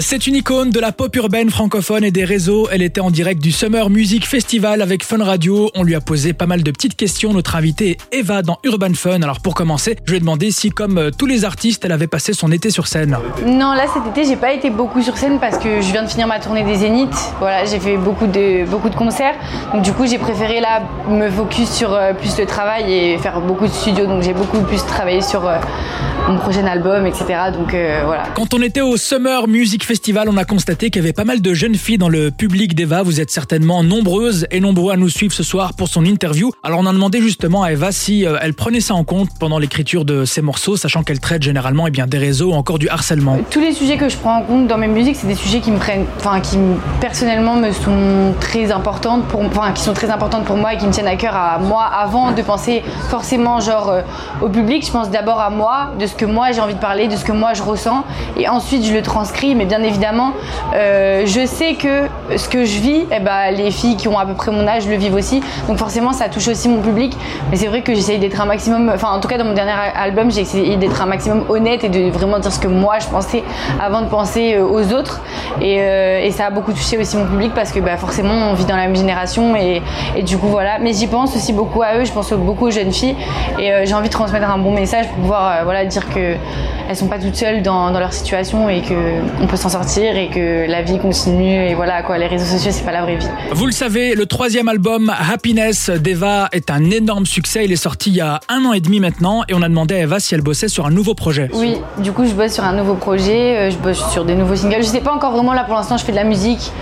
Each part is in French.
C'est une icône de la pop urbaine francophone et des réseaux. Elle était en direct du Summer Music Festival avec Fun Radio. On lui a posé pas mal de petites questions. Notre invitée est Eva dans Urban Fun. Alors pour commencer, je lui ai demandé si, comme euh, tous les artistes, elle avait passé son été sur scène. Non, là cet été, j'ai pas été beaucoup sur scène parce que je viens de finir ma tournée des Zéniths. Voilà, j'ai fait beaucoup de, beaucoup de concerts. Donc du coup, j'ai préféré là me focus sur euh, plus le travail et faire beaucoup de studios. Donc j'ai beaucoup plus travaillé sur euh, mon prochain album, etc. Donc voilà. Quand on était au Summer Music Festival, on a constaté qu'il y avait pas mal de jeunes filles dans le public d'Eva. Vous êtes certainement nombreuses et nombreux à nous suivre ce soir pour son interview. Alors on a demandé justement à Eva si euh, elle prenait ça en compte pendant l'écriture de ses morceaux, sachant qu'elle traite généralement eh bien, des réseaux ou encore du harcèlement. Tous les sujets que je prends en compte dans mes musiques, c'est des sujets qui me prennent, enfin qui personnellement me sont très importantes pour, enfin qui sont très importantes pour moi et qui me tiennent à cœur à moi avant de penser forcément genre euh, au public. Je pense d'abord à moi, de ce que moi j'ai envie de parler, de ce que moi je ressens, et ensuite je le transcris. Mais bien évidemment, euh, je sais que ce que je vis, eh ben, les filles qui ont à peu près mon âge le vivent aussi. Donc forcément, ça touche aussi mon public. Mais c'est vrai que j'essaye d'être un maximum, enfin en tout cas dans mon dernier album, j'ai essayé d'être un maximum honnête et de vraiment dire ce que moi je pensais avant de penser euh, aux autres. Euh, et, ça a beaucoup touché aussi mon public parce que bah, forcément on vit dans la même génération et, du coup voilà. Mais j'y pense aussi beaucoup à eux, je pense beaucoup aux jeunes filles et j'ai envie de transmettre un bon message pour pouvoir voilà, dire que elles sont pas toutes seules dans, dans leur situation et qu'on peut s'en sortir et que la vie continue et voilà quoi, les réseaux sociaux c'est pas la vraie vie. Vous le savez, le troisième album Happiness d'Eva est un énorme succès. Il est sorti il y a un an et demi maintenant et on a demandé à Eva si elle bossait sur un nouveau projet. Oui, du coup je bosse sur un nouveau projet, euh, je bosse sur des nouveaux singles. Je sais pas encore vraiment là pour l'instant, je fais de la musique,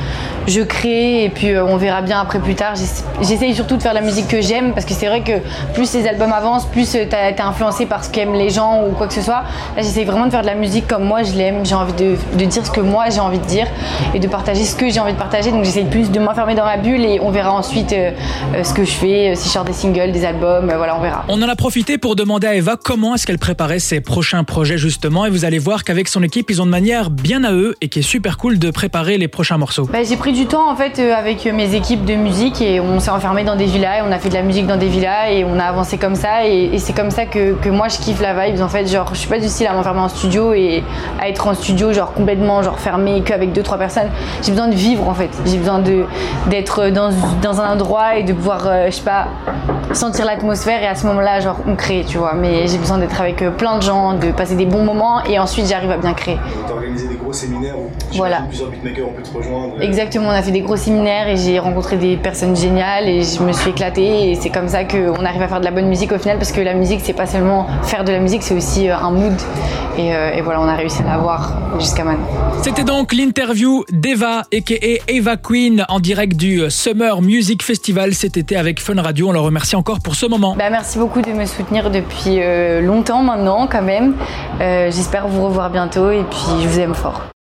je crée et puis euh, on verra bien après plus tard. J'essaye surtout de faire la musique que j'aime parce que c'est vrai que plus les albums avancent, plus euh, t'as es influencé par ce qu'aiment les gens ou quoi que ce soit. Là j'essaye vraiment de faire de la musique comme moi je l'aime. J'ai envie de, de dire ce que moi j'ai envie de dire et de partager ce que j'ai envie de partager. Donc j'essaye plus de m'enfermer dans ma bulle et on verra ensuite euh, euh, ce que je fais, euh, si je sors des singles, des albums, voilà, on verra. On en a profité pour demander à Eva comment est-ce qu'elle préparait ses prochains projets justement et vous allez voir qu'avec son équipe, ils ont de manière bien à eux et qui est super cool de préparer les prochains morceaux. Bah, j'ai pris du temps en fait avec mes équipes de musique et on s'est enfermé dans des villas et on a fait de la musique dans des villas et on a avancé comme ça et, c'est comme ça que, moi je kiffe la vibe en fait genre je suis pas du style à m'enfermer en studio et à être en studio genre complètement genre fermé qu'avec deux trois personnes j'ai besoin de vivre en fait. J'ai besoin d'être dans, dans, un endroit et de pouvoir, euh, je sais pas, sentir l'atmosphère et à ce moment-là, genre, on crée, tu vois. Mais j'ai besoin d'être avec euh, plein de gens, de passer des bons moments et ensuite j'arrive à bien créer. Tu organisé des gros séminaires où voilà. plusieurs beatmakers ont pu te rejoindre. Exactement, on a fait des gros séminaires et j'ai rencontré des personnes géniales et je me suis éclatée et c'est comme ça qu'on arrive à faire de la bonne musique au final parce que la musique, c'est pas seulement faire de la musique, c'est aussi euh, un mood. Et, et, voilà, on a réussi à l'avoir jusqu'à maintenant. C'était donc l'interview d'Eva, a.k.a. Eva Queen, en direct du Summer Music Festival cet été avec Fun Radio. On le remercie encore pour ce moment. Bah, merci beaucoup de me soutenir depuis euh, longtemps maintenant quand même. Euh, j'espère vous revoir bientôt et puis je vous aime fort.